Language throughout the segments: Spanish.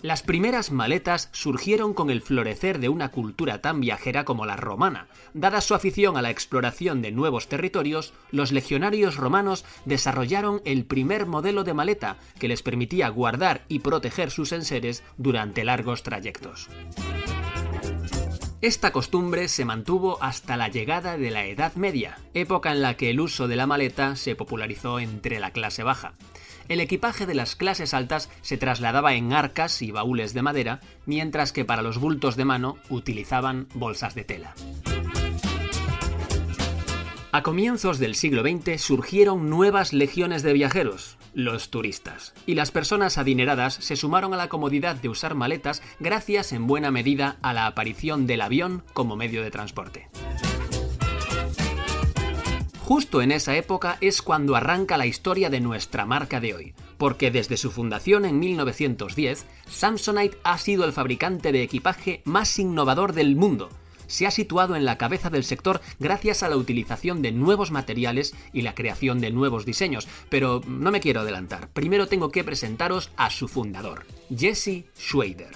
Las primeras maletas surgieron con el florecer de una cultura tan viajera como la romana. Dada su afición a la exploración de nuevos territorios, los legionarios romanos desarrollaron el primer modelo de maleta que les permitía guardar y proteger sus enseres durante largos trayectos. Esta costumbre se mantuvo hasta la llegada de la Edad Media, época en la que el uso de la maleta se popularizó entre la clase baja el equipaje de las clases altas se trasladaba en arcas y baúles de madera, mientras que para los bultos de mano utilizaban bolsas de tela. A comienzos del siglo XX surgieron nuevas legiones de viajeros, los turistas, y las personas adineradas se sumaron a la comodidad de usar maletas gracias en buena medida a la aparición del avión como medio de transporte. Justo en esa época es cuando arranca la historia de nuestra marca de hoy, porque desde su fundación en 1910, Samsonite ha sido el fabricante de equipaje más innovador del mundo. Se ha situado en la cabeza del sector gracias a la utilización de nuevos materiales y la creación de nuevos diseños, pero no me quiero adelantar. Primero tengo que presentaros a su fundador, Jesse Schwader.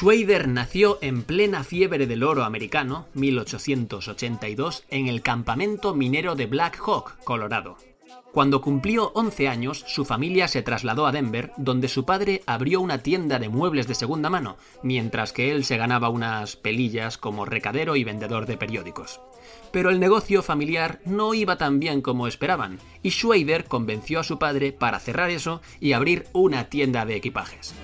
Schwader nació en plena fiebre del oro americano, 1882, en el campamento minero de Black Hawk, Colorado. Cuando cumplió 11 años, su familia se trasladó a Denver, donde su padre abrió una tienda de muebles de segunda mano, mientras que él se ganaba unas pelillas como recadero y vendedor de periódicos. Pero el negocio familiar no iba tan bien como esperaban, y Schwader convenció a su padre para cerrar eso y abrir una tienda de equipajes.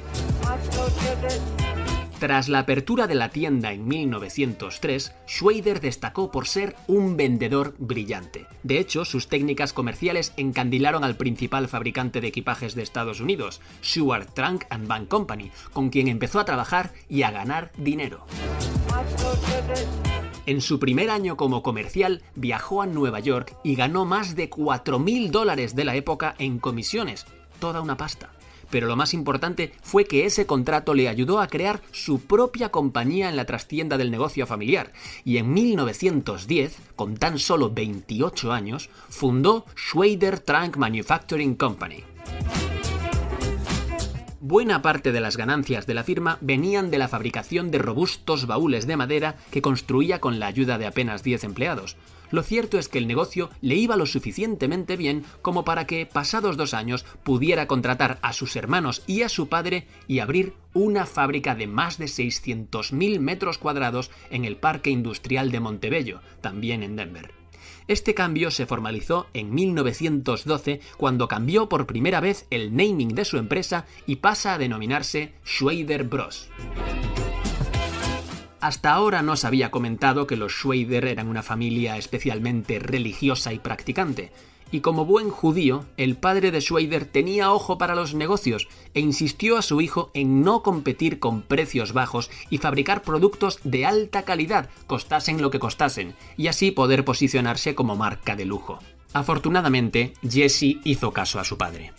Tras la apertura de la tienda en 1903, Schwader destacó por ser un vendedor brillante. De hecho, sus técnicas comerciales encandilaron al principal fabricante de equipajes de Estados Unidos, Seward Trunk and Bank Company, con quien empezó a trabajar y a ganar dinero. En su primer año como comercial viajó a Nueva York y ganó más de 4.000 dólares de la época en comisiones, toda una pasta pero lo más importante fue que ese contrato le ayudó a crear su propia compañía en la trastienda del negocio familiar, y en 1910, con tan solo 28 años, fundó Schwader Trunk Manufacturing Company. Buena parte de las ganancias de la firma venían de la fabricación de robustos baúles de madera que construía con la ayuda de apenas 10 empleados, lo cierto es que el negocio le iba lo suficientemente bien como para que, pasados dos años, pudiera contratar a sus hermanos y a su padre y abrir una fábrica de más de 600.000 metros cuadrados en el Parque Industrial de Montebello, también en Denver. Este cambio se formalizó en 1912 cuando cambió por primera vez el naming de su empresa y pasa a denominarse Schwader Bros. Hasta ahora no se había comentado que los Schweider eran una familia especialmente religiosa y practicante, y como buen judío, el padre de Schweider tenía ojo para los negocios e insistió a su hijo en no competir con precios bajos y fabricar productos de alta calidad, costasen lo que costasen, y así poder posicionarse como marca de lujo. Afortunadamente, Jesse hizo caso a su padre.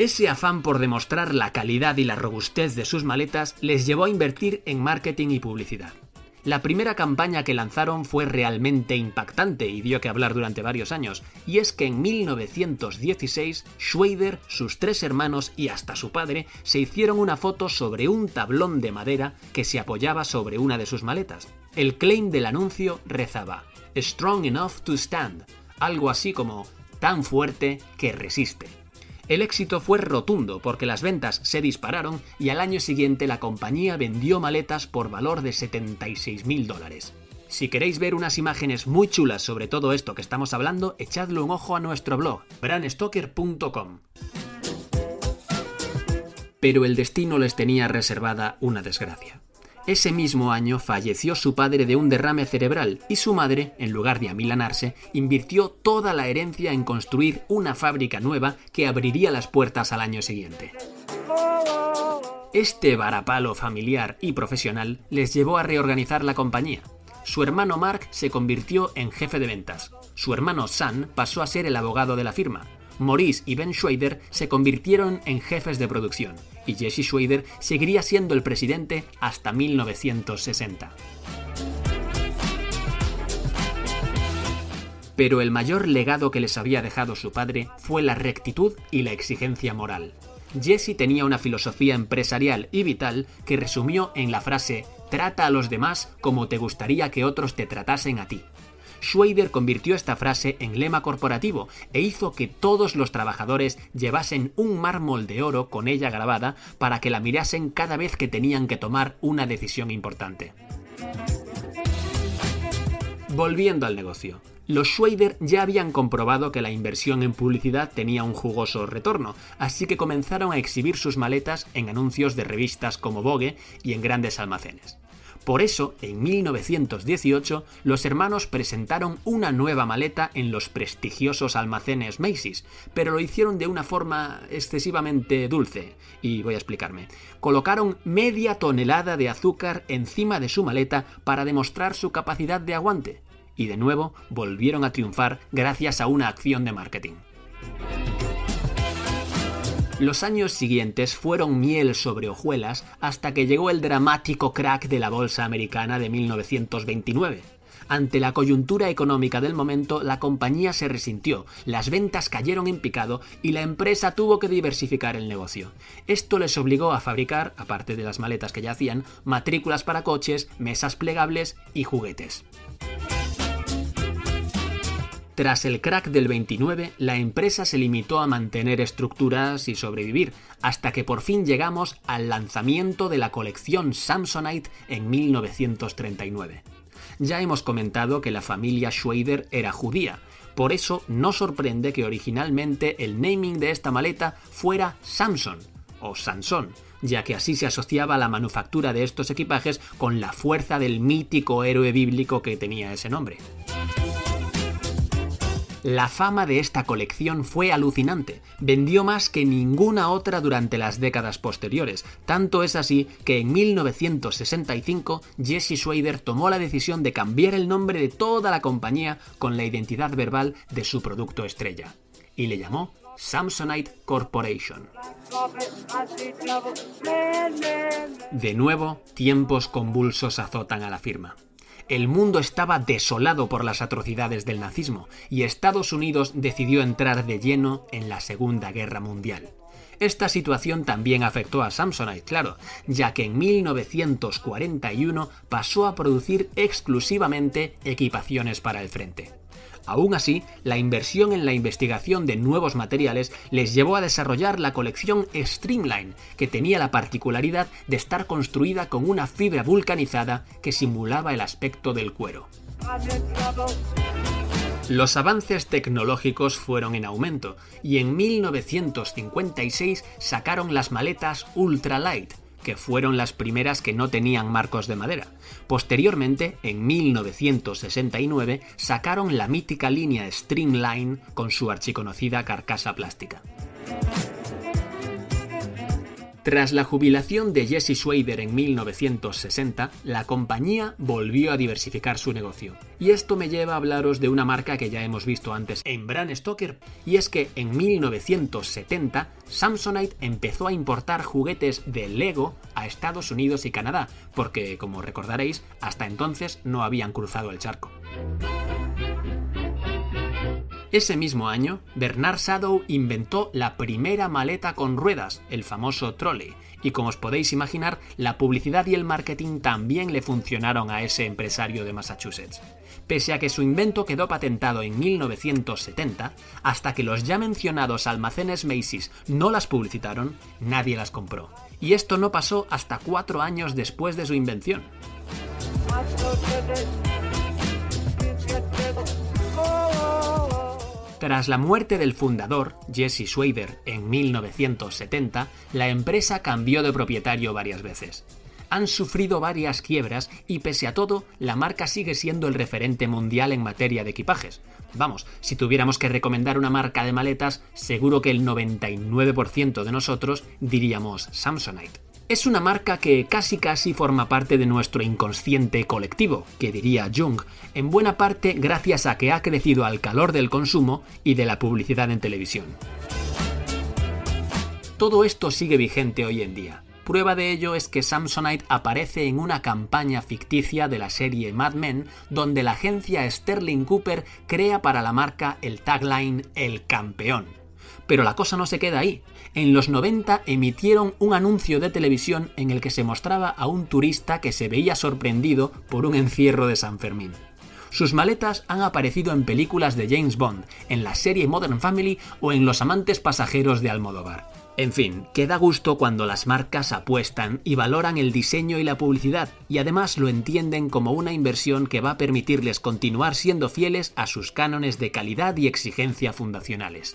Ese afán por demostrar la calidad y la robustez de sus maletas les llevó a invertir en marketing y publicidad. La primera campaña que lanzaron fue realmente impactante y dio que hablar durante varios años, y es que en 1916 Schwader, sus tres hermanos y hasta su padre se hicieron una foto sobre un tablón de madera que se apoyaba sobre una de sus maletas. El claim del anuncio rezaba Strong enough to stand, algo así como tan fuerte que resiste. El éxito fue rotundo porque las ventas se dispararon y al año siguiente la compañía vendió maletas por valor de 76 mil dólares. Si queréis ver unas imágenes muy chulas sobre todo esto que estamos hablando, echadle un ojo a nuestro blog, branstoker.com. Pero el destino les tenía reservada una desgracia. Ese mismo año falleció su padre de un derrame cerebral y su madre, en lugar de amilanarse, invirtió toda la herencia en construir una fábrica nueva que abriría las puertas al año siguiente. Este varapalo familiar y profesional les llevó a reorganizar la compañía. Su hermano Mark se convirtió en jefe de ventas. Su hermano Sam pasó a ser el abogado de la firma. Maurice y Ben Schwader se convirtieron en jefes de producción y Jesse Schwader seguiría siendo el presidente hasta 1960. Pero el mayor legado que les había dejado su padre fue la rectitud y la exigencia moral. Jesse tenía una filosofía empresarial y vital que resumió en la frase Trata a los demás como te gustaría que otros te tratasen a ti. Schwader convirtió esta frase en lema corporativo e hizo que todos los trabajadores llevasen un mármol de oro con ella grabada para que la mirasen cada vez que tenían que tomar una decisión importante. Volviendo al negocio. Los Schwader ya habían comprobado que la inversión en publicidad tenía un jugoso retorno, así que comenzaron a exhibir sus maletas en anuncios de revistas como Vogue y en grandes almacenes. Por eso, en 1918, los hermanos presentaron una nueva maleta en los prestigiosos almacenes Macy's, pero lo hicieron de una forma excesivamente dulce, y voy a explicarme. Colocaron media tonelada de azúcar encima de su maleta para demostrar su capacidad de aguante y de nuevo volvieron a triunfar gracias a una acción de marketing. Los años siguientes fueron miel sobre hojuelas hasta que llegó el dramático crack de la bolsa americana de 1929. Ante la coyuntura económica del momento, la compañía se resintió, las ventas cayeron en picado y la empresa tuvo que diversificar el negocio. Esto les obligó a fabricar, aparte de las maletas que ya hacían, matrículas para coches, mesas plegables y juguetes. Tras el crack del 29, la empresa se limitó a mantener estructuras y sobrevivir, hasta que por fin llegamos al lanzamiento de la colección Samsonite en 1939. Ya hemos comentado que la familia Schwader era judía, por eso no sorprende que originalmente el naming de esta maleta fuera Samson o Sansón, ya que así se asociaba la manufactura de estos equipajes con la fuerza del mítico héroe bíblico que tenía ese nombre. La fama de esta colección fue alucinante, vendió más que ninguna otra durante las décadas posteriores, tanto es así que en 1965 Jesse Schwader tomó la decisión de cambiar el nombre de toda la compañía con la identidad verbal de su producto estrella, y le llamó Samsonite Corporation. De nuevo, tiempos convulsos azotan a la firma. El mundo estaba desolado por las atrocidades del nazismo y Estados Unidos decidió entrar de lleno en la Segunda Guerra Mundial. Esta situación también afectó a Samsonite, claro, ya que en 1941 pasó a producir exclusivamente equipaciones para el frente. Aún así, la inversión en la investigación de nuevos materiales les llevó a desarrollar la colección Streamline, que tenía la particularidad de estar construida con una fibra vulcanizada que simulaba el aspecto del cuero. Los avances tecnológicos fueron en aumento y en 1956 sacaron las maletas Ultralight, que fueron las primeras que no tenían marcos de madera. Posteriormente, en 1969, sacaron la mítica línea Streamline con su archiconocida carcasa plástica. Tras la jubilación de Jesse Schwader en 1960, la compañía volvió a diversificar su negocio. Y esto me lleva a hablaros de una marca que ya hemos visto antes en Bran Stoker, y es que en 1970 Samsonite empezó a importar juguetes de Lego a Estados Unidos y Canadá, porque como recordaréis, hasta entonces no habían cruzado el charco. Ese mismo año, Bernard Shadow inventó la primera maleta con ruedas, el famoso trolley, y como os podéis imaginar, la publicidad y el marketing también le funcionaron a ese empresario de Massachusetts. Pese a que su invento quedó patentado en 1970, hasta que los ya mencionados almacenes Macy's no las publicitaron, nadie las compró. Y esto no pasó hasta cuatro años después de su invención. Tras la muerte del fundador, Jesse Schwader, en 1970, la empresa cambió de propietario varias veces. Han sufrido varias quiebras y pese a todo, la marca sigue siendo el referente mundial en materia de equipajes. Vamos, si tuviéramos que recomendar una marca de maletas, seguro que el 99% de nosotros diríamos Samsonite. Es una marca que casi casi forma parte de nuestro inconsciente colectivo, que diría Jung, en buena parte gracias a que ha crecido al calor del consumo y de la publicidad en televisión. Todo esto sigue vigente hoy en día. Prueba de ello es que Samsonite aparece en una campaña ficticia de la serie Mad Men, donde la agencia Sterling Cooper crea para la marca el tagline El campeón. Pero la cosa no se queda ahí. En los 90 emitieron un anuncio de televisión en el que se mostraba a un turista que se veía sorprendido por un encierro de San Fermín. Sus maletas han aparecido en películas de James Bond, en la serie Modern Family o en Los amantes pasajeros de Almodóvar. En fin, que da gusto cuando las marcas apuestan y valoran el diseño y la publicidad, y además lo entienden como una inversión que va a permitirles continuar siendo fieles a sus cánones de calidad y exigencia fundacionales.